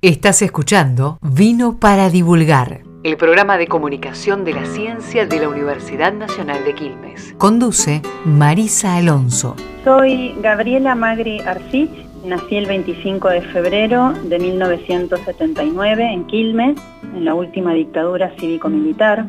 Estás escuchando Vino para Divulgar, el programa de comunicación de la ciencia de la Universidad Nacional de Quilmes. Conduce Marisa Alonso. Soy Gabriela Magri Arcich, nací el 25 de febrero de 1979 en Quilmes, en la última dictadura cívico-militar.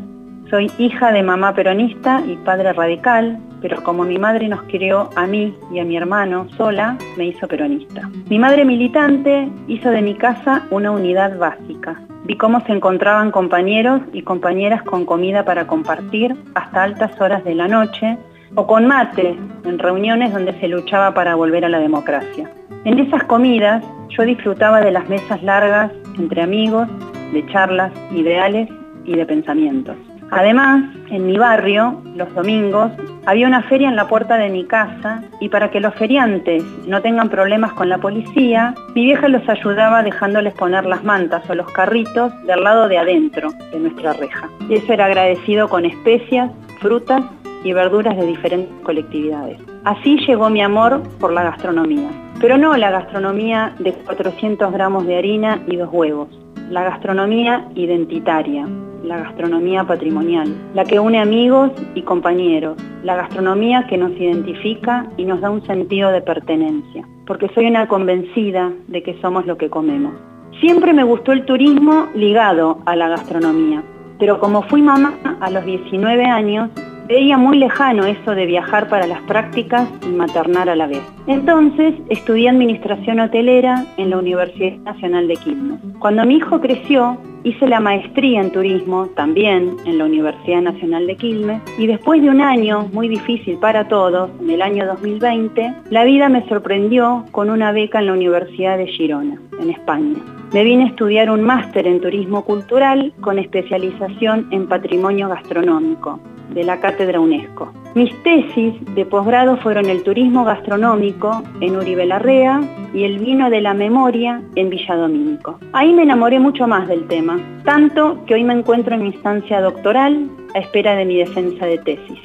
Soy hija de mamá peronista y padre radical, pero como mi madre nos crió a mí y a mi hermano sola, me hizo peronista. Mi madre militante hizo de mi casa una unidad básica. Vi cómo se encontraban compañeros y compañeras con comida para compartir hasta altas horas de la noche o con mate en reuniones donde se luchaba para volver a la democracia. En esas comidas yo disfrutaba de las mesas largas entre amigos, de charlas ideales y de pensamientos. Además, en mi barrio, los domingos, había una feria en la puerta de mi casa y para que los feriantes no tengan problemas con la policía, mi vieja los ayudaba dejándoles poner las mantas o los carritos del lado de adentro de nuestra reja. Y eso era agradecido con especias, frutas y verduras de diferentes colectividades. Así llegó mi amor por la gastronomía. Pero no la gastronomía de 400 gramos de harina y dos huevos, la gastronomía identitaria, la gastronomía patrimonial, la que une amigos y compañeros, la gastronomía que nos identifica y nos da un sentido de pertenencia, porque soy una convencida de que somos lo que comemos. Siempre me gustó el turismo ligado a la gastronomía, pero como fui mamá a los 19 años, veía muy lejano eso de viajar para las prácticas y maternar a la vez. Entonces estudié administración hotelera en la Universidad Nacional de Quilmes. Cuando mi hijo creció, hice la maestría en turismo también en la Universidad Nacional de Quilmes y después de un año muy difícil para todos, en el año 2020, la vida me sorprendió con una beca en la Universidad de Girona, en España. Me vine a estudiar un máster en turismo cultural con especialización en patrimonio gastronómico de la Cátedra UNESCO. Mis tesis de posgrado fueron el turismo gastronómico en Uribe Larrea y el vino de la memoria en Villadomínico. Ahí me enamoré mucho más del tema, tanto que hoy me encuentro en mi instancia doctoral a espera de mi defensa de tesis.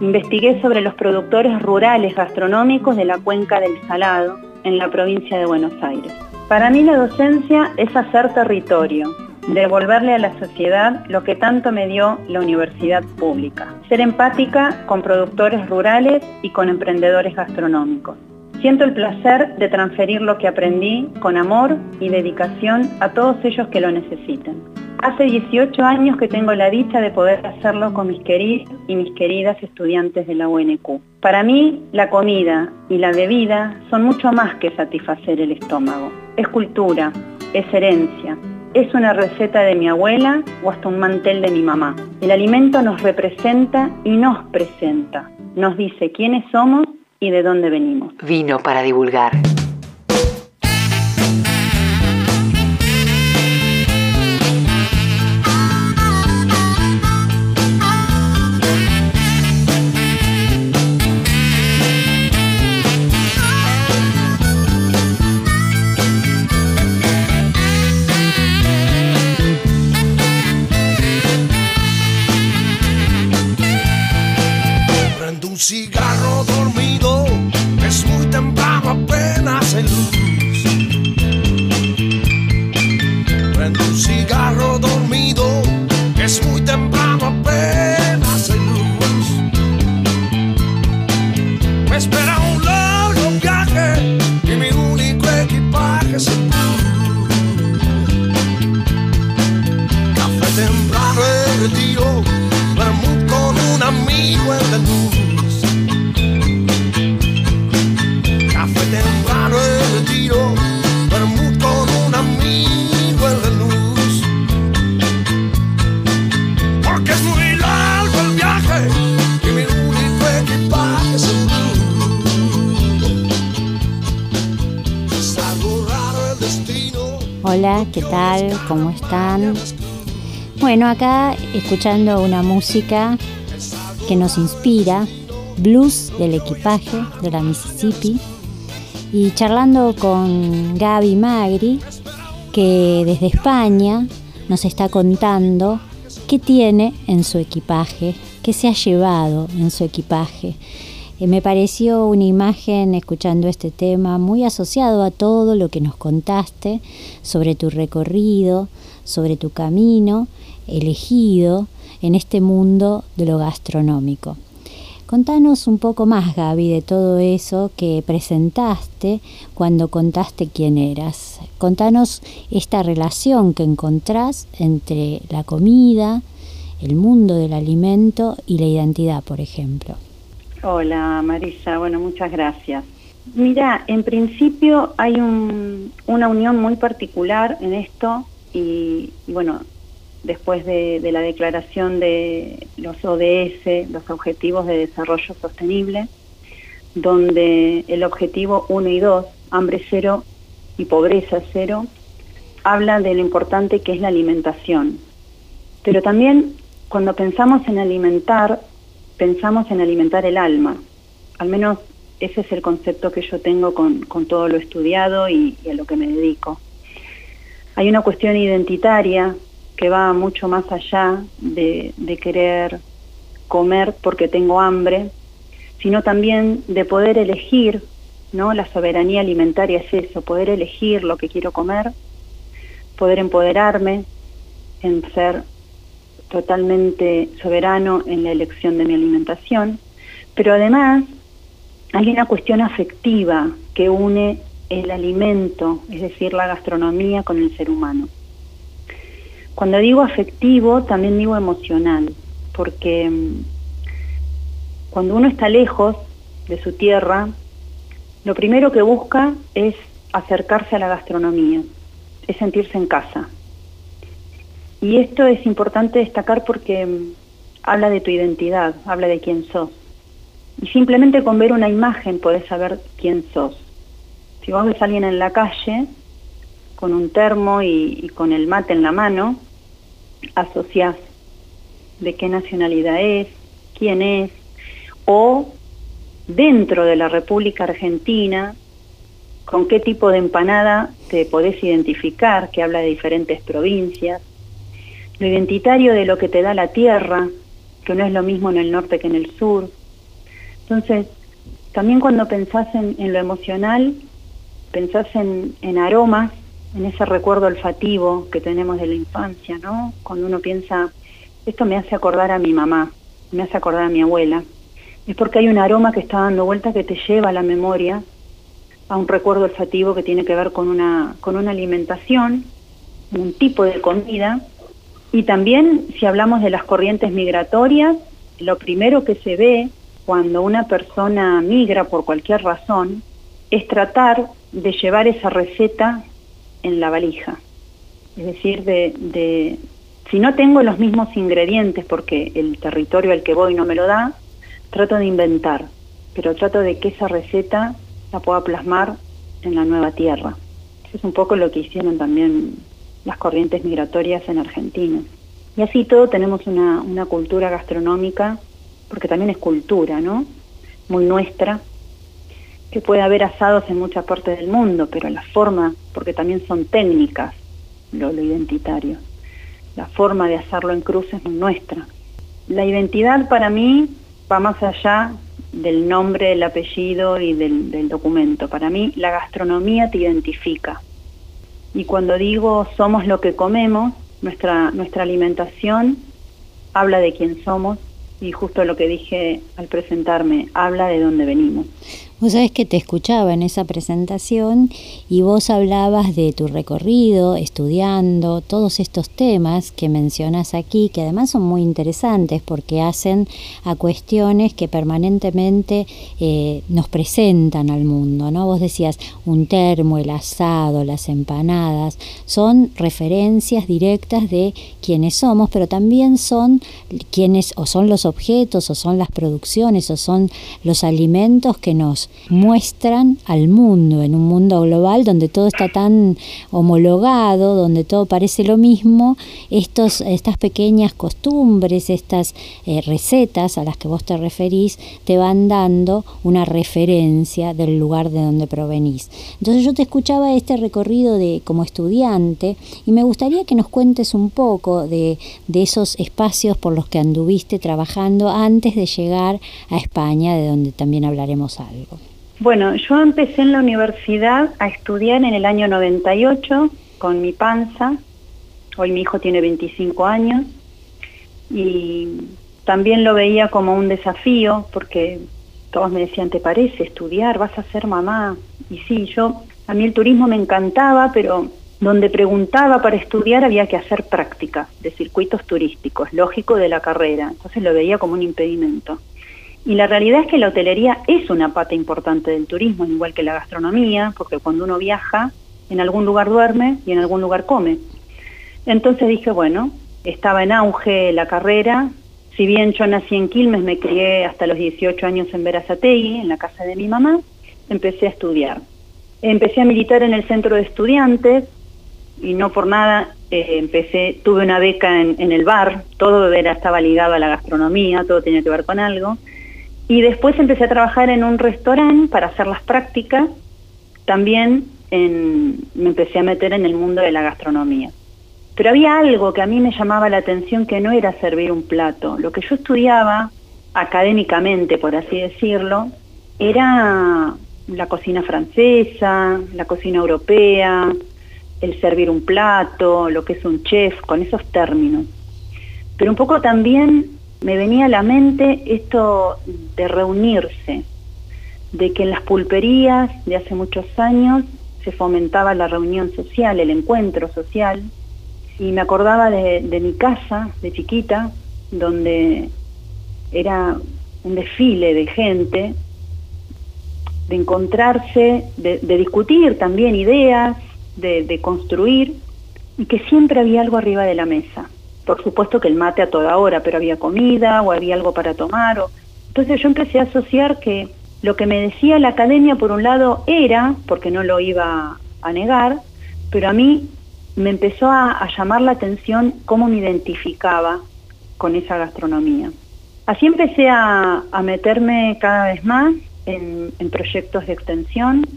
Investigué sobre los productores rurales gastronómicos de la cuenca del Salado en la provincia de Buenos Aires. Para mí la docencia es hacer territorio, devolverle a la sociedad lo que tanto me dio la universidad pública. Ser empática con productores rurales y con emprendedores gastronómicos. Siento el placer de transferir lo que aprendí con amor y dedicación a todos ellos que lo necesiten. Hace 18 años que tengo la dicha de poder hacerlo con mis queridos y mis queridas estudiantes de la UNQ. Para mí, la comida y la bebida son mucho más que satisfacer el estómago. Es cultura, es herencia, es una receta de mi abuela o hasta un mantel de mi mamá. El alimento nos representa y nos presenta. Nos dice quiénes somos y de dónde venimos. Vino para divulgar. Hola, ¿qué tal? ¿Cómo están? Bueno, acá escuchando una música que nos inspira, blues del equipaje de la Mississippi, y charlando con Gaby Magri, que desde España nos está contando qué tiene en su equipaje, qué se ha llevado en su equipaje. Me pareció una imagen, escuchando este tema, muy asociado a todo lo que nos contaste sobre tu recorrido, sobre tu camino elegido en este mundo de lo gastronómico. Contanos un poco más, Gaby, de todo eso que presentaste cuando contaste quién eras. Contanos esta relación que encontrás entre la comida, el mundo del alimento y la identidad, por ejemplo. Hola Marisa, bueno, muchas gracias. Mira, en principio hay una unión muy particular en esto y, bueno, después de, la declaración de los ODS, los Objetivos de Desarrollo Sostenible, donde el objetivo 1 y 2, hambre cero y pobreza cero, habla de lo importante que es la alimentación. Pero también cuando pensamos en alimentar, pensamos en alimentar el alma. Al menos ese es el concepto que yo tengo con, todo lo estudiado y, a lo que me dedico. Hay una cuestión identitaria que va mucho más allá de, de querer comer porque tengo hambre, sino también de poder elegir, ¿no? La soberanía alimentaria es eso, poder elegir lo que quiero comer, poder empoderarme en ser totalmente soberano en la elección de mi alimentación, pero además hay una cuestión afectiva que une el alimento, es decir, la gastronomía con el ser humano. Cuando digo afectivo, también digo emocional, porque mm, cuando uno está lejos de su tierra, lo primero que busca es acercarse a la gastronomía, es sentirse en casa. Y esto es importante destacar porque mm, habla de tu identidad, habla de quién sos. Y simplemente con ver una imagen podés saber quién sos. Si vos ves a alguien en la calle con un termo y, con el mate en la mano, asociás de qué nacionalidad es, quién es, o dentro de la República Argentina, con qué tipo de empanada te podés identificar, que habla de diferentes provincias, lo identitario de lo que te da la tierra, que no es lo mismo en el norte que en el sur. Entonces, también cuando pensás en, lo emocional, pensás en, en, aromas, en ese recuerdo olfativo que tenemos de la infancia, ¿no? Cuando uno piensa, esto me hace acordar a mi mamá, me hace acordar a mi abuela, es porque hay un aroma que está dando vuelta que te lleva a la memoria a un recuerdo olfativo que tiene que ver con una, con una alimentación, un tipo de comida y también si hablamos de las corrientes migratorias, lo primero que se ve cuando una persona migra por cualquier razón es tratar de llevar esa receta en la valija. Es decir, de, si no tengo los mismos ingredientes porque el territorio al que voy no me lo da, trato de inventar, pero trato de que esa receta la pueda plasmar en la nueva tierra. Eso es un poco lo que hicieron también las corrientes migratorias en Argentina. Y así todo tenemos una, una cultura gastronómica, porque también es cultura, ¿no? Muy nuestra, que puede haber asados en muchas partes del mundo, pero la forma, porque también son técnicas, lo, lo identitario, la forma de hacerlo en cruz es muy nuestra. La identidad para mí va más allá del nombre, el apellido y del, del documento. Para mí la gastronomía te identifica. Y cuando digo somos lo que comemos, nuestra, nuestra alimentación habla de quién somos y justo lo que dije al presentarme, habla de dónde venimos. Vos sabés que te escuchaba en esa presentación y vos hablabas de tu recorrido, estudiando todos estos temas que mencionas aquí, que además son muy interesantes porque hacen a cuestiones que permanentemente eh, nos presentan al mundo, ¿no? Vos decías un termo, el asado, las empanadas, son referencias directas de quienes somos, pero también son quienes, o son los objetos, o son las producciones, o son los alimentos que nos muestran al mundo, en un mundo global donde todo está tan homologado, donde todo parece lo mismo, estos, estas pequeñas costumbres, estas eh, recetas a las que vos te referís, te van dando una referencia del lugar de donde provenís. Entonces yo te escuchaba este recorrido de como estudiante y me gustaría que nos cuentes un poco de, de esos espacios por los que anduviste trabajando antes de llegar a España, de donde también hablaremos algo. Bueno, yo empecé en la universidad a estudiar en el año 98 con mi panza. Hoy mi hijo tiene 25 años y también lo veía como un desafío porque todos me decían, ¿te parece estudiar? ¿Vas a ser mamá? Y sí, yo, a mí el turismo me encantaba, pero donde preguntaba para estudiar había que hacer práctica de circuitos turísticos, lógico de la carrera, entonces lo veía como un impedimento. Y la realidad es que la hotelería es una pata importante del turismo, igual que la gastronomía, porque cuando uno viaja, en algún lugar duerme y en algún lugar come. Entonces dije, bueno, estaba en auge la carrera, si bien yo nací en Quilmes, me crié hasta los 18 años en Verazategui, en la casa de mi mamá, empecé a estudiar. Empecé a militar en el centro de estudiantes y no por nada eh, empecé, tuve una beca en, el bar, todo era, estaba ligado a la gastronomía, todo tenía que ver con algo. Y después empecé a trabajar en un restaurante para hacer las prácticas. También me empecé a meter en el mundo de la gastronomía. Pero había algo que a mí me llamaba la atención que no era servir un plato. Lo que yo estudiaba académicamente, por así decirlo, era la cocina francesa, la cocina europea, el servir un plato, lo que es un chef, con esos términos. Pero un poco también me venía a la mente esto de reunirse, de que en las pulperías de hace muchos años se fomentaba la reunión social, el encuentro social, y me acordaba de, mi casa de chiquita, donde era un desfile de gente, de encontrarse, de, discutir también ideas, de construir, y que siempre había algo arriba de la mesa por supuesto que el mate a toda hora, pero había comida o había algo para tomar. O... Entonces yo empecé a asociar que lo que me decía la academia, por un lado, era, porque no lo iba a negar, pero a mí me empezó a, llamar la atención cómo me identificaba con esa gastronomía. Así empecé a, meterme cada vez más en, en proyectos de extensión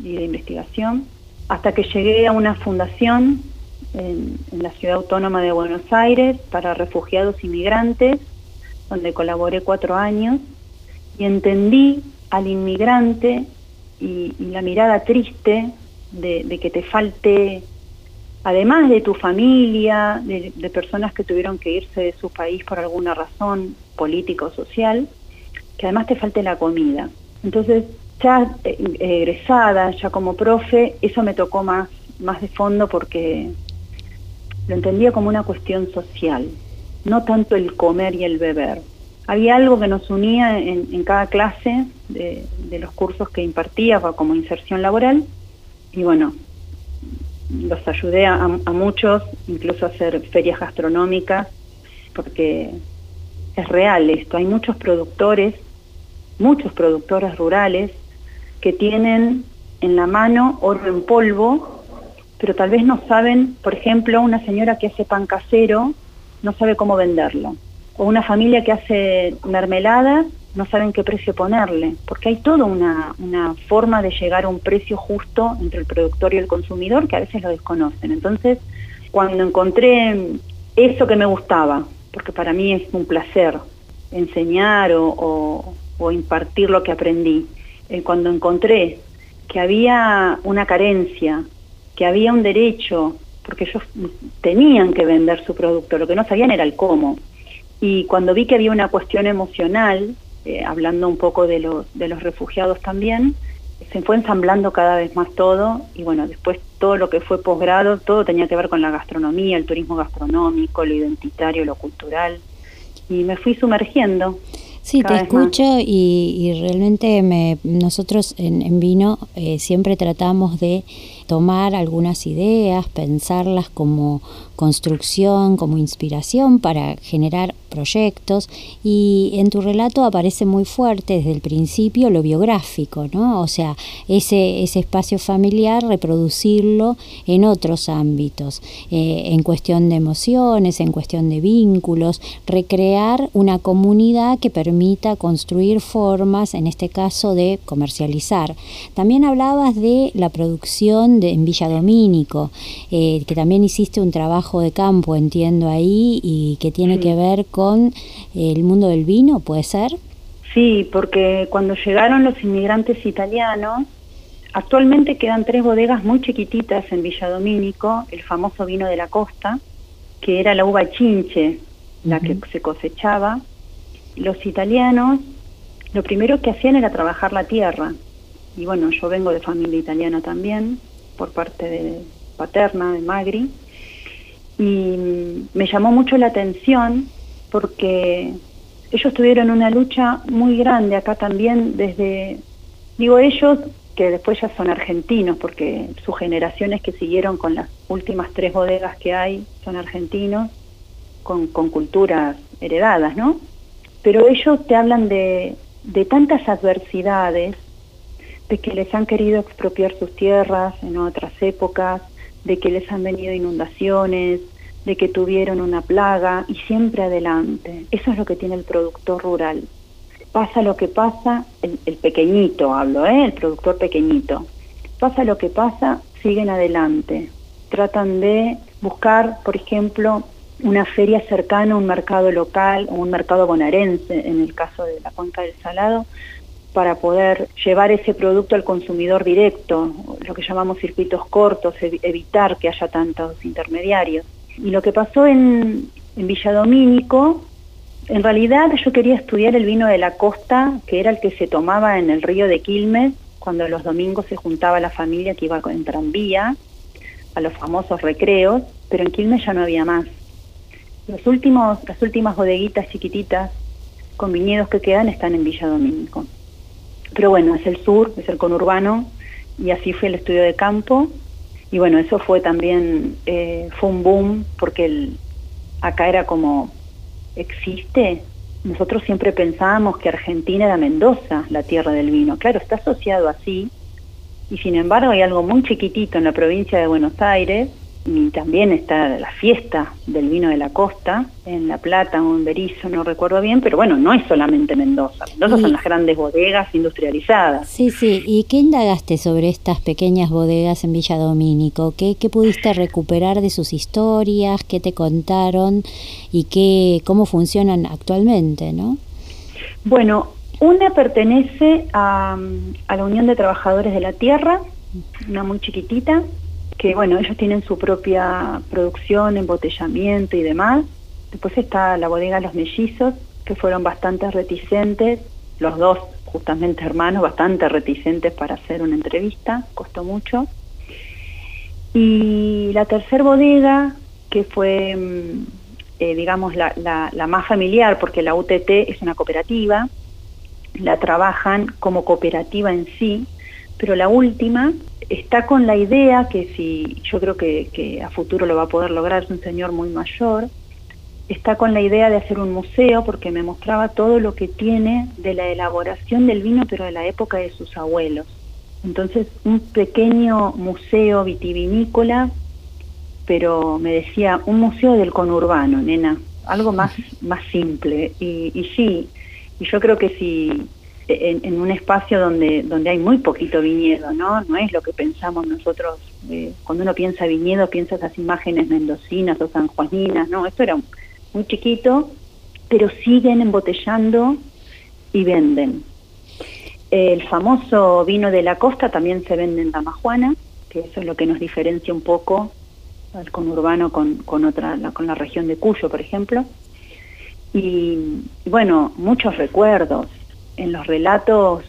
y de investigación, hasta que llegué a una fundación en, la ciudad autónoma de Buenos Aires para refugiados inmigrantes, donde colaboré cuatro años y entendí al inmigrante y, la mirada triste de, que te falte, además de tu familia, de, personas que tuvieron que irse de su país por alguna razón política o social, que además te falte la comida. Entonces, ya eh, egresada, ya como profe, eso me tocó más, más de fondo porque lo entendía como una cuestión social, no tanto el comer y el beber. Había algo que nos unía en, cada clase de, los cursos que impartía como inserción laboral y bueno, los ayudé a, muchos, incluso a hacer ferias gastronómicas, porque es real esto. Hay muchos productores, muchos productores rurales que tienen en la mano oro en polvo pero tal vez no saben, por ejemplo, una señora que hace pan casero no sabe cómo venderlo, o una familia que hace mermelada no saben qué precio ponerle, porque hay toda una, forma de llegar a un precio justo entre el productor y el consumidor que a veces lo desconocen. Entonces, cuando encontré eso que me gustaba, porque para mí es un placer enseñar o, o, impartir lo que aprendí, eh, cuando encontré que había una carencia que había un derecho, porque ellos tenían que vender su producto, lo que no sabían era el cómo. Y cuando vi que había una cuestión emocional, eh, hablando un poco de los, de los refugiados también, se fue ensamblando cada vez más todo y bueno, después todo lo que fue posgrado, todo tenía que ver con la gastronomía, el turismo gastronómico, lo identitario, lo cultural y me fui sumergiendo. Sí, te escucho y, realmente me, nosotros en, Vino eh, siempre tratamos de tomar algunas ideas, pensarlas como construcción, como inspiración para generar proyectos y en tu relato aparece muy fuerte desde el principio lo biográfico, ¿no? O sea, ese, ese espacio familiar, reproducirlo en otros ámbitos, eh, en cuestión de emociones, en cuestión de vínculos, recrear una comunidad que permita construir formas, en este caso de comercializar. También hablabas de la producción de, en Villa Domínico, eh, que también hiciste un trabajo de campo, entiendo ahí, y que tiene que ver con el mundo del vino, ¿puede ser? Sí, porque cuando llegaron los inmigrantes italianos, actualmente quedan tres bodegas muy chiquititas en Villa Domínico, el famoso vino de la costa, que era la uva chinche, la que se cosechaba. Los italianos lo primero que hacían era trabajar la tierra. Y bueno, yo vengo de familia italiana también, por parte de paterna, de Magri. Y me llamó mucho la atención porque ellos tuvieron una lucha muy grande acá también desde, digo ellos, que después ya son argentinos, porque sus generaciones que siguieron con las últimas tres bodegas que hay son argentinos, con, con culturas heredadas, ¿no? Pero ellos te hablan de, de tantas adversidades, de que les han querido expropiar sus tierras en otras épocas, de que les han venido inundaciones, de que tuvieron una plaga y siempre adelante. Eso es lo que tiene el productor rural. Pasa lo que pasa, el, pequeñito hablo, ¿eh? el productor pequeñito. Pasa lo que pasa, siguen adelante. Tratan de buscar, por ejemplo, una feria cercana, un mercado local o un mercado bonaerense, en el caso de la cuenca del Salado, para poder llevar ese producto al consumidor directo, lo que llamamos circuitos cortos, evitar que haya tantos intermediarios. Y lo que pasó en, en Villa Domínico, en realidad yo quería estudiar el vino de la costa, que era el que se tomaba en el río de Quilmes, cuando los domingos se juntaba la familia que iba en tranvía, a los famosos recreos, pero en Quilmes ya no había más. Los últimos, las últimas bodeguitas chiquititas con viñedos que quedan están en Villa Domínico. Pero bueno, es el sur, es el conurbano, y así fue el estudio de campo. Y bueno, eso fue también, eh, fue un boom, porque acá era como, existe. Nosotros siempre pensábamos que Argentina era Mendoza, la tierra del vino. Claro, está asociado así, y sin embargo hay algo muy chiquitito en la provincia de Buenos Aires, y también está la fiesta del vino de la costa, en La Plata o en Berizo, no recuerdo bien, pero bueno, no es solamente Mendoza. Mendoza son las grandes bodegas industrializadas. Sí, sí. ¿Y qué indagaste sobre estas pequeñas bodegas en Villa Domínico? ¿Qué, qué pudiste recuperar de sus historias? ¿Qué te contaron? ¿Y qué, cómo funcionan actualmente, no? Bueno, una pertenece a, a la Unión de Trabajadores de la Tierra, una muy chiquitita, que bueno, ellos tienen su propia producción, embotellamiento y demás. Después está la bodega Los Mellizos, que fueron bastante reticentes, los dos justamente hermanos, bastante reticentes para hacer una entrevista, costó mucho. Y la tercera bodega, que fue, mm, eh, digamos, la, la más familiar, porque la UTT es una cooperativa, la trabajan como cooperativa en sí, pero la última está con la idea que si yo creo que, a futuro lo va a poder lograr, es un señor muy mayor, está con la idea de hacer un museo porque me mostraba todo lo que tiene de la elaboración del vino, pero de la época de sus abuelos. Entonces, un pequeño museo vitivinícola, pero me decía, un museo del conurbano, nena, algo más, más simple. Y, y sí, y yo creo que si en, un espacio donde, donde hay muy poquito viñedo, ¿no? No es lo que pensamos nosotros, eh, cuando uno piensa viñedo, piensa esas imágenes mendocinas o sanjuaninas, ¿no? Esto era muy chiquito, pero siguen embotellando y venden. El famoso vino de la costa también se vende en Damajuana, que eso es lo que nos diferencia un poco al conurbano con, con, otra, con la región de Cuyo, por ejemplo. y bueno, muchos recuerdos, en los relatos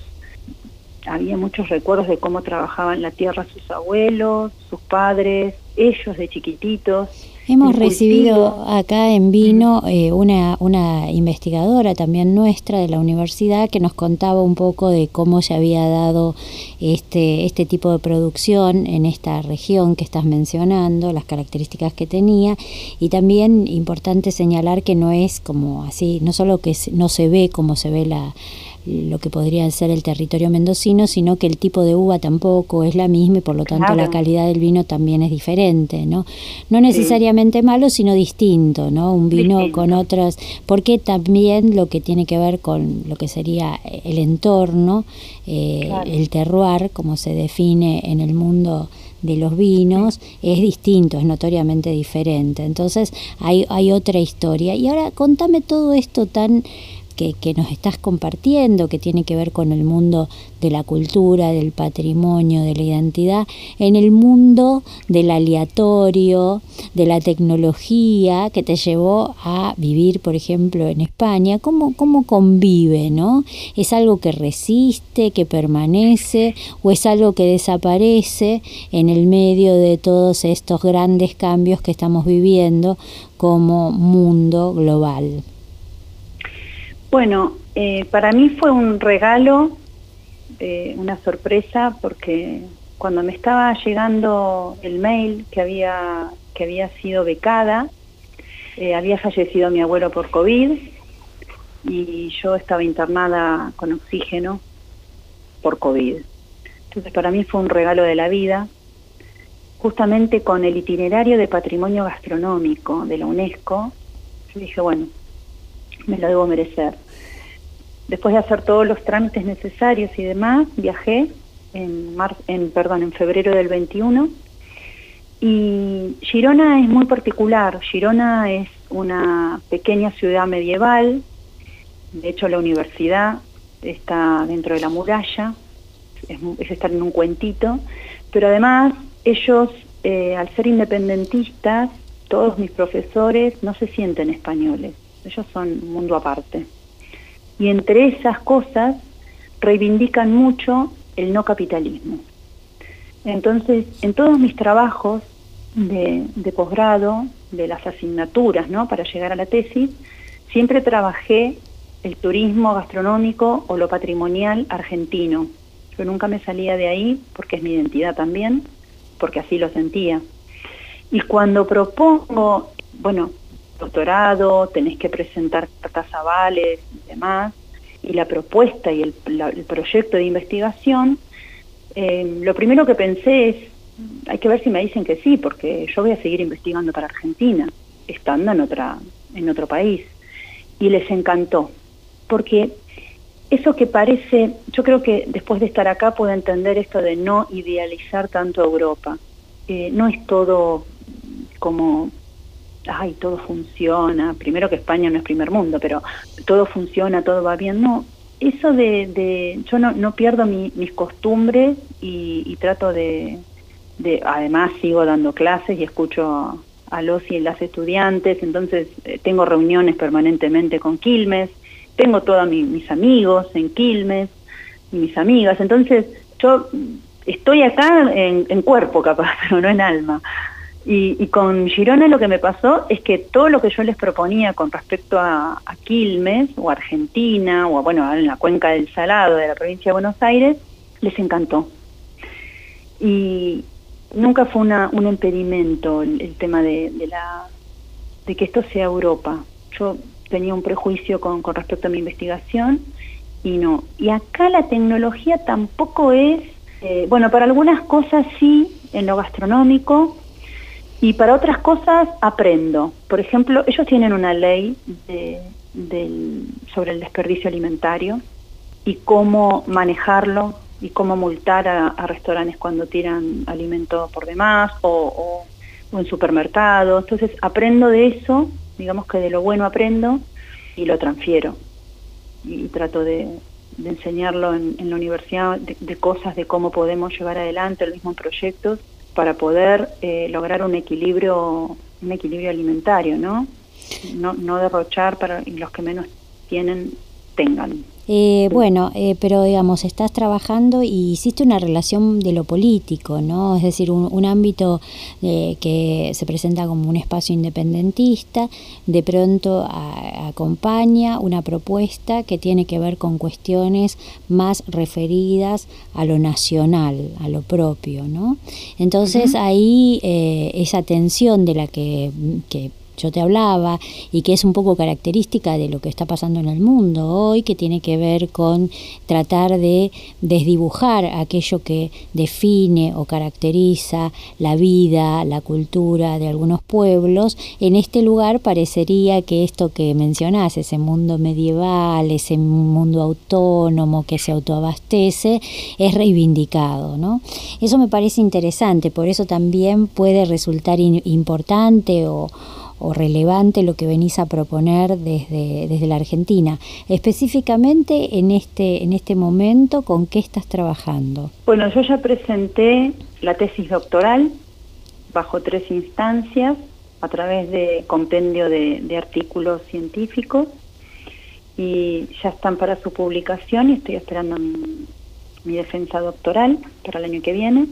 había muchos recuerdos de cómo trabajaban la tierra sus abuelos, sus padres, ellos de chiquititos. Hemos recibido acá en Vino eh, una, una investigadora también nuestra de la universidad que nos contaba un poco de cómo se había dado este, este tipo de producción en esta región que estás mencionando, las características que tenía y también importante señalar que no es como así, no solo que no se ve como se ve la lo que podría ser el territorio mendocino, sino que el tipo de uva tampoco es la misma y por lo tanto la calidad del vino también es diferente, ¿no? No necesariamente malo, sino distinto, ¿no? Un vino con otras, porque también lo que tiene que ver con lo que sería el entorno, eh, el terroir, como se define en el mundo de los vinos es distinto, es notoriamente diferente. Entonces hay, hay otra historia. Y ahora contame todo esto tan que, nos estás compartiendo, que tiene que ver con el mundo de la cultura, del patrimonio, de la identidad, en el mundo del aleatorio, de la tecnología que te llevó a vivir, por ejemplo, en España. ¿Cómo, cómo convive? ¿no? ¿Es algo que resiste, que permanece o es algo que desaparece en el medio de todos estos grandes cambios que estamos viviendo como mundo global? Bueno, eh, para mí fue un regalo, una sorpresa, porque cuando me estaba llegando el mail que había, que había sido becada, eh, había fallecido mi abuelo por COVID y yo estaba internada con oxígeno por COVID. Entonces para mí fue un regalo de la vida, justamente con el itinerario de patrimonio gastronómico de la UNESCO. Yo dije, bueno, me lo debo merecer. Después de hacer todos los trámites necesarios y demás, viajé en, febrero del 21 y Girona es muy particular. Girona es una pequeña ciudad medieval, de hecho la universidad está dentro de la muralla, es, estar en un cuentito, pero además ellos, eh, al ser independentistas, todos mis profesores no se sienten españoles. Ellos son un mundo aparte. Y entre esas cosas reivindican mucho el no capitalismo. Entonces, en todos mis trabajos de, posgrado, de las asignaturas, ¿no? Para llegar a la tesis, siempre trabajé el turismo gastronómico o lo patrimonial argentino. Yo nunca me salía de ahí porque es mi identidad también, porque así lo sentía. Y cuando propongo, bueno, doctorado, tenés que presentar cartas avales y demás, y la propuesta y el, proyecto de investigación, eh, lo primero que pensé es, hay que ver si me dicen que sí, porque yo voy a seguir investigando para Argentina, estando en, otra, en otro país. Y les encantó, porque eso que parece, yo creo que después de estar acá puedo entender esto de no idealizar tanto Europa. Eh, no es todo como ay, todo funciona, primero que España no es primer mundo, pero todo funciona, todo va bien, no, eso de, de yo no, no pierdo mis costumbres y, trato de, de, además sigo dando clases y escucho a los y las estudiantes, entonces eh, tengo reuniones permanentemente con Quilmes, tengo todos mis amigos en Quilmes, y mis amigas, entonces yo estoy acá en, en cuerpo capaz, pero no en alma. Y, con Girona lo que me pasó es que todo lo que yo les proponía con respecto a, Quilmes o Argentina o bueno en la cuenca del Salado de la provincia de Buenos Aires les encantó. Y nunca fue una, un impedimento el, tema de, la de que esto sea Europa. Yo tenía un prejuicio con, con respecto a mi investigación y no. Y acá la tecnología tampoco es eh, bueno para algunas cosas sí en lo gastronómico y para otras cosas aprendo. Por ejemplo, ellos tienen una ley sobre el desperdicio alimentario y cómo manejarlo y cómo multar a, restaurantes cuando tiran alimento por demás o, en supermercados. Entonces aprendo de eso, digamos que de lo bueno aprendo y lo transfiero. Y, trato de, enseñarlo en, la universidad de, de, cosas de cómo podemos llevar adelante el mismo proyectos para poder eh, lograr un equilibrio, un equilibrio alimentario, ¿no? No, no derrochar para los que menos tienen, tengan. Eh, bueno, eh, pero digamos, estás trabajando y hiciste una relación de lo político, ¿no? Es decir, un, ámbito eh, que se presenta como un espacio independentista, de pronto acompaña una propuesta que tiene que ver con cuestiones más referidas a lo nacional, a lo propio, ¿no? Entonces ahí esa tensión de la que, que yo te hablaba y que es un poco característica de lo que está pasando en el mundo hoy, que tiene que ver con tratar de desdibujar aquello que define o caracteriza la vida, la cultura de algunos pueblos. En este lugar parecería que esto que mencionás, ese mundo medieval, ese mundo autónomo que se autoabastece, es reivindicado. ¿no? Eso me parece interesante, por eso también puede resultar importante o o relevante lo que venís a proponer desde, desde la Argentina. Específicamente en este, en este momento, ¿con qué estás trabajando? Bueno, yo ya presenté la tesis doctoral bajo tres instancias a través de compendio de, artículos científicos y ya están para su publicación y estoy esperando mi defensa doctoral para el año que viene.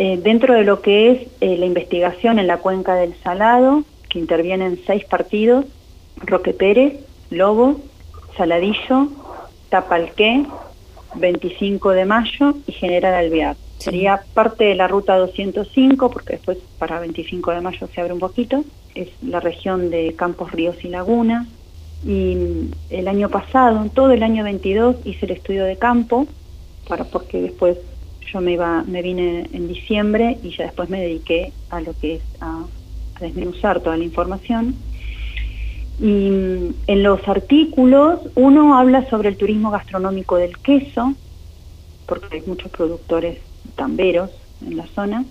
Eh, dentro de lo que es eh, la investigación en la cuenca del Salado, que intervienen seis partidos, Roque Pérez, Lobo, Saladillo, Tapalqué, 25 de mayo y General Alvear. Sería parte de la ruta 205, porque después para 25 de mayo se abre un poquito, es la región de Campos, Ríos y Lagunas. Y el año pasado, en todo el año 22, hice el estudio de campo, para porque después yo me iba, me vine en diciembre y ya después me dediqué a lo que es a, desmenuzar toda la información. Y mm, en los artículos uno habla sobre el turismo gastronómico del queso, porque hay muchos productores tamberos en la zona,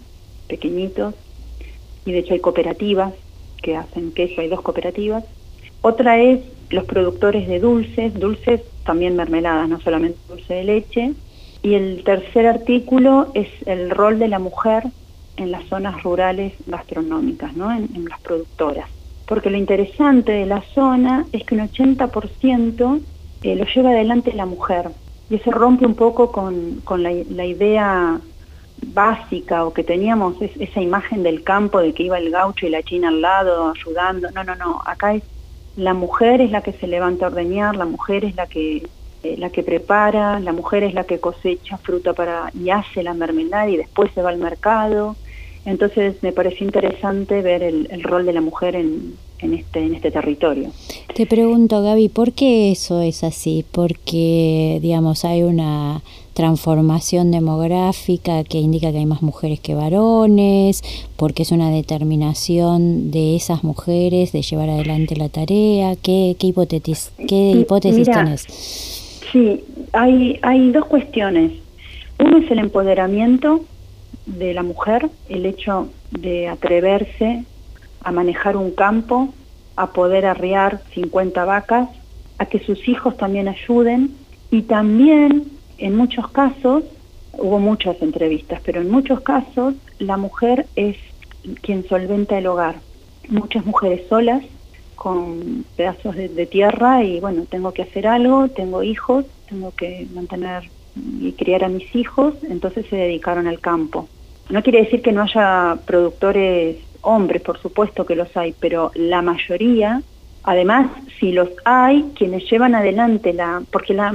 pequeñitos, y de hecho hay cooperativas que hacen queso, hay dos cooperativas. Otra es los productores de dulces, dulces también mermeladas, no solamente dulce de leche, y el tercer artículo es el rol de la mujer en las zonas rurales gastronómicas, ¿no? en, las productoras. Porque lo interesante de la zona es que un 80% eh, lo lleva adelante la mujer. Y eso rompe un poco con, con la, idea básica o que teníamos esa imagen del campo de que iba el gaucho y la china al lado ayudando. No, no, no. Acá es la mujer es la que se levanta a ordeñar, la mujer es la que eh, la que prepara, la mujer es la que cosecha fruta para y hace la mermelada y después se va al mercado. Entonces me pareció interesante ver el, rol de la mujer en, en, este, en este territorio. Te pregunto, Gaby, ¿por qué eso es así? Porque, digamos, hay una transformación demográfica que indica que hay más mujeres que varones, porque es una determinación de esas mujeres de llevar adelante la tarea. ¿Qué, qué, hipótesis, qué hipótesis tenés? Sí, hay, hay dos cuestiones. Uno es el empoderamiento de la mujer, el hecho de atreverse a manejar un campo, a poder arriar 50 vacas, a que sus hijos también ayuden y también en muchos casos, hubo muchas entrevistas, pero en muchos casos la mujer es quien solventa el hogar. Muchas mujeres solas con pedazos de, tierra y bueno, tengo que hacer algo, tengo hijos, tengo que mantener y criar a mis hijos, entonces se dedicaron al campo. No quiere decir que no haya productores hombres, por supuesto que los hay, pero la mayoría, además, si los hay, quienes llevan adelante la, porque la,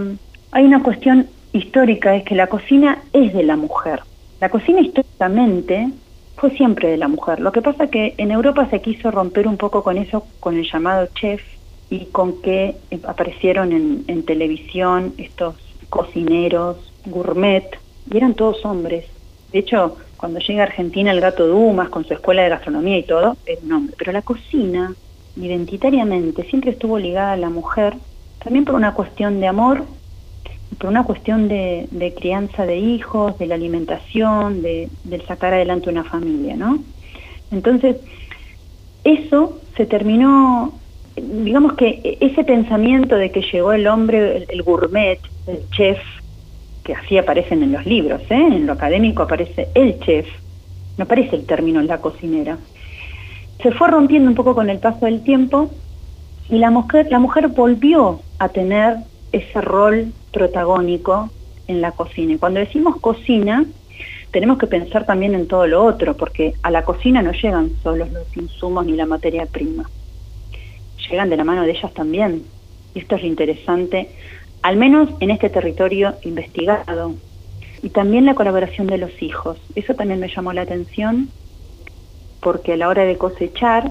hay una cuestión histórica, es que la cocina es de la mujer. La cocina históricamente fue siempre de la mujer. Lo que pasa que en Europa se quiso romper un poco con eso, con el llamado chef y con que aparecieron en, en televisión estos cocineros gourmet y eran todos hombres. De hecho, cuando llega a Argentina el gato Dumas con su escuela de gastronomía y todo, era un hombre. Pero la cocina, identitariamente, siempre estuvo ligada a la mujer, también por una cuestión de amor por una cuestión de, crianza de hijos, de la alimentación, de, del sacar adelante una familia, ¿no? Entonces, eso se terminó, digamos que ese pensamiento de que llegó el hombre, el, gourmet, el chef, que así aparecen en los libros, ¿eh? en lo académico aparece el chef, no aparece el término la cocinera. Se fue rompiendo un poco con el paso del tiempo y la mujer, la mujer volvió a tener ese rol protagónico en la cocina. Y cuando decimos cocina, tenemos que pensar también en todo lo otro, porque a la cocina no llegan solo los insumos ni la materia prima, llegan de la mano de ellas también. Y esto es lo interesante, al menos en este territorio investigado. Y también la colaboración de los hijos. Eso también me llamó la atención, porque a la hora de cosechar,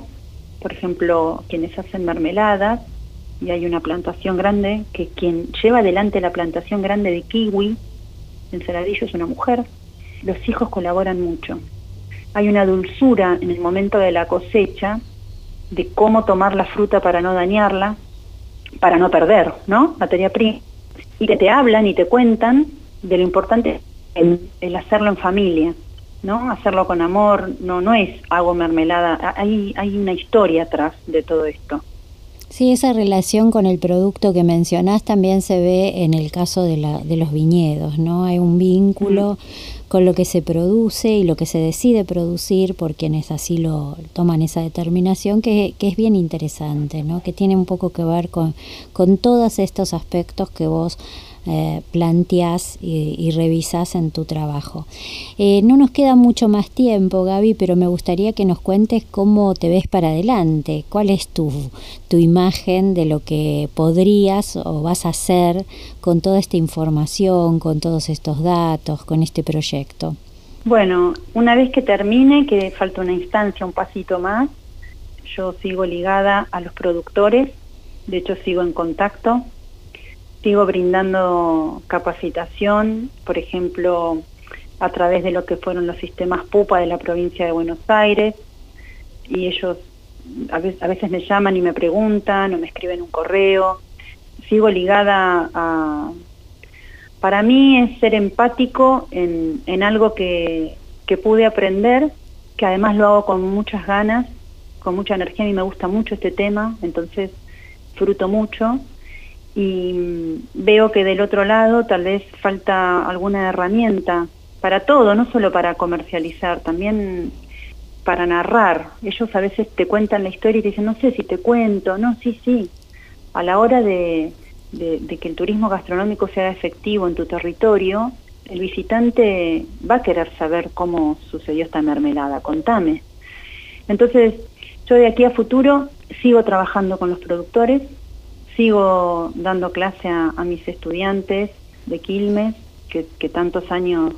por ejemplo, quienes hacen mermeladas, y hay una plantación grande, que quien lleva adelante la plantación grande de kiwi en es una mujer, los hijos colaboran mucho. Hay una dulzura en el momento de la cosecha de cómo tomar la fruta para no dañarla, para no perder, ¿no? Materia prima. Y que te hablan y te cuentan de lo importante el, el hacerlo en familia, ¿no? Hacerlo con amor, no, no es hago mermelada, hay, hay una historia atrás de todo esto. Sí, esa relación con el producto que mencionás también se ve en el caso de, la, de los viñedos, ¿no? Hay un vínculo con lo que se produce y lo que se decide producir por quienes así lo toman esa determinación, que, que es bien interesante, ¿no? Que tiene un poco que ver con, con todos estos aspectos que vos eh, planteas y, revisas en tu trabajo. Eh, no nos queda mucho más tiempo, Gaby, pero me gustaría que nos cuentes cómo te ves para adelante, cuál es tu, tu imagen de lo que podrías o vas a hacer con toda esta información, con todos estos datos, con este proyecto. Bueno, una vez que termine, que falta una instancia, un pasito más, yo sigo ligada a los productores, de hecho sigo en contacto Sigo brindando capacitación, por ejemplo, a través de lo que fueron los sistemas PUPA de la provincia de Buenos Aires, y ellos a veces, me llaman y me preguntan o me escriben un correo. Sigo ligada a... Para mí es ser empático en, en algo que, que pude aprender, que además lo hago con muchas ganas, con mucha energía, a mí me gusta mucho este tema, entonces fruto mucho y veo que del otro lado tal vez falta alguna herramienta para todo, no solo para comercializar, también para narrar. Ellos a veces te cuentan la historia y te dicen, no sé si te cuento, no, sí, sí. A la hora de, que el turismo gastronómico sea efectivo en tu territorio, el visitante va a querer saber cómo sucedió esta mermelada, contame. Entonces, yo de aquí a futuro sigo trabajando con los productores, Sigo dando clase a, mis estudiantes de Quilmes, que, tantos años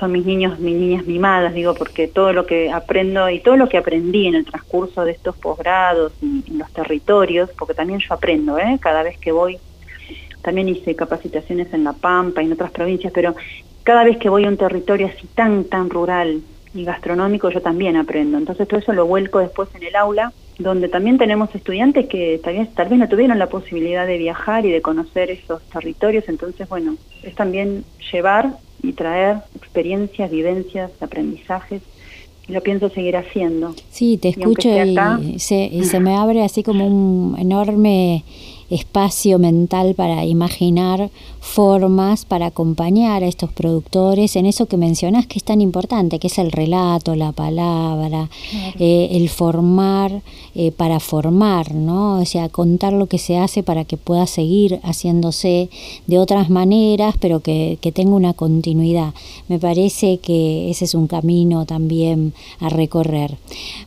son mis niños, mis niñas mimadas, digo, porque todo lo que aprendo y todo lo que aprendí en el transcurso de estos posgrados y en los territorios, porque también yo aprendo, ¿eh? cada vez que voy, también hice capacitaciones en La Pampa y en otras provincias, pero cada vez que voy a un territorio así tan, tan rural y gastronómico, yo también aprendo. Entonces todo eso lo vuelco después en el aula donde también tenemos estudiantes que tal vez, tal vez no tuvieron la posibilidad de viajar y de conocer esos territorios, entonces bueno, es también llevar y traer experiencias, vivencias, aprendizajes y lo pienso seguir haciendo. Sí, te escucho y, se, y se me abre así como un enorme espacio mental para imaginar formas para acompañar a estos productores en eso que mencionas que es tan importante, que es el relato, la palabra, eh, el formar eh, para formar, ¿no? O sea, contar lo que se hace para que pueda seguir haciéndose de otras maneras, pero que, que tenga una continuidad. Me parece que ese es un camino también a recorrer.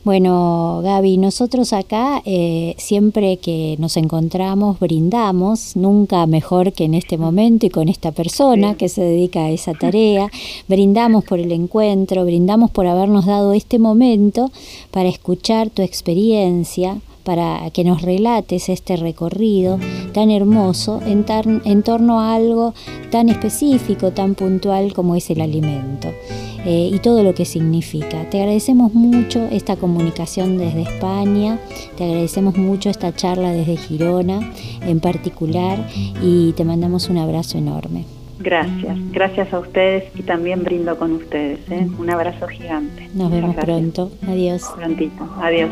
Bueno, Gaby, nosotros acá eh, siempre que nos encontramos brindamos, nunca mejor que en este momento y con esta persona que se dedica a esa tarea, brindamos por el encuentro, brindamos por habernos dado este momento para escuchar tu experiencia, para que nos relates este recorrido tan hermoso en, en torno a algo tan específico, tan puntual como es el alimento. Eh, y todo lo que significa. Te agradecemos mucho esta comunicación desde España, te agradecemos mucho esta charla desde Girona en particular y te mandamos un abrazo enorme. Gracias, gracias a ustedes y también brindo con ustedes. ¿eh? Un abrazo gigante. Nos vemos pronto. Adiós. Prontito. Adiós.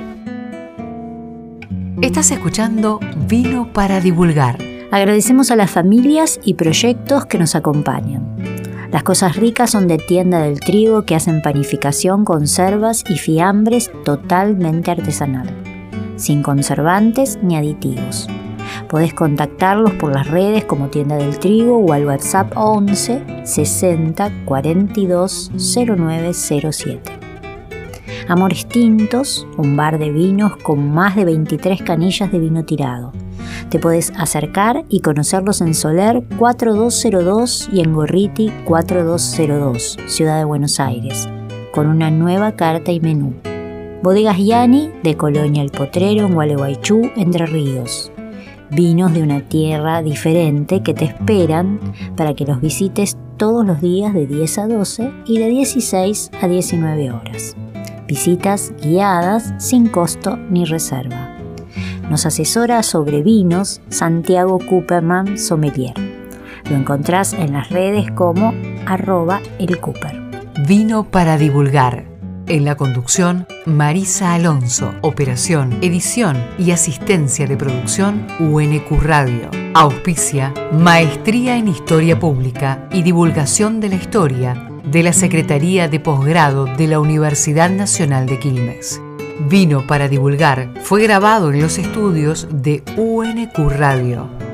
Estás escuchando Vino para Divulgar. Agradecemos a las familias y proyectos que nos acompañan. Las cosas ricas son de tienda del trigo que hacen panificación, conservas y fiambres totalmente artesanal, sin conservantes ni aditivos. Podés contactarlos por las redes como Tienda del Trigo o al WhatsApp 11 60 42 0907. Amores Tintos, un bar de vinos con más de 23 canillas de vino tirado. Te puedes acercar y conocerlos en Soler 4202 y en Gorriti 4202, Ciudad de Buenos Aires, con una nueva carta y menú. Bodegas Yani de Colonia El Potrero en Gualeguaychú, Entre Ríos. Vinos de una tierra diferente que te esperan para que los visites todos los días de 10 a 12 y de 16 a 19 horas. Visitas guiadas sin costo ni reserva. Nos asesora sobre vinos Santiago Cooperman Sommelier. Lo encontrás en las redes como arroba el. Vino para divulgar. En la conducción, Marisa Alonso. Operación, edición y asistencia de producción, UNQ Radio. Auspicia, Maestría en Historia Pública y Divulgación de la Historia de la Secretaría de Posgrado de la Universidad Nacional de Quilmes. Vino para divulgar fue grabado en los estudios de UNQ Radio.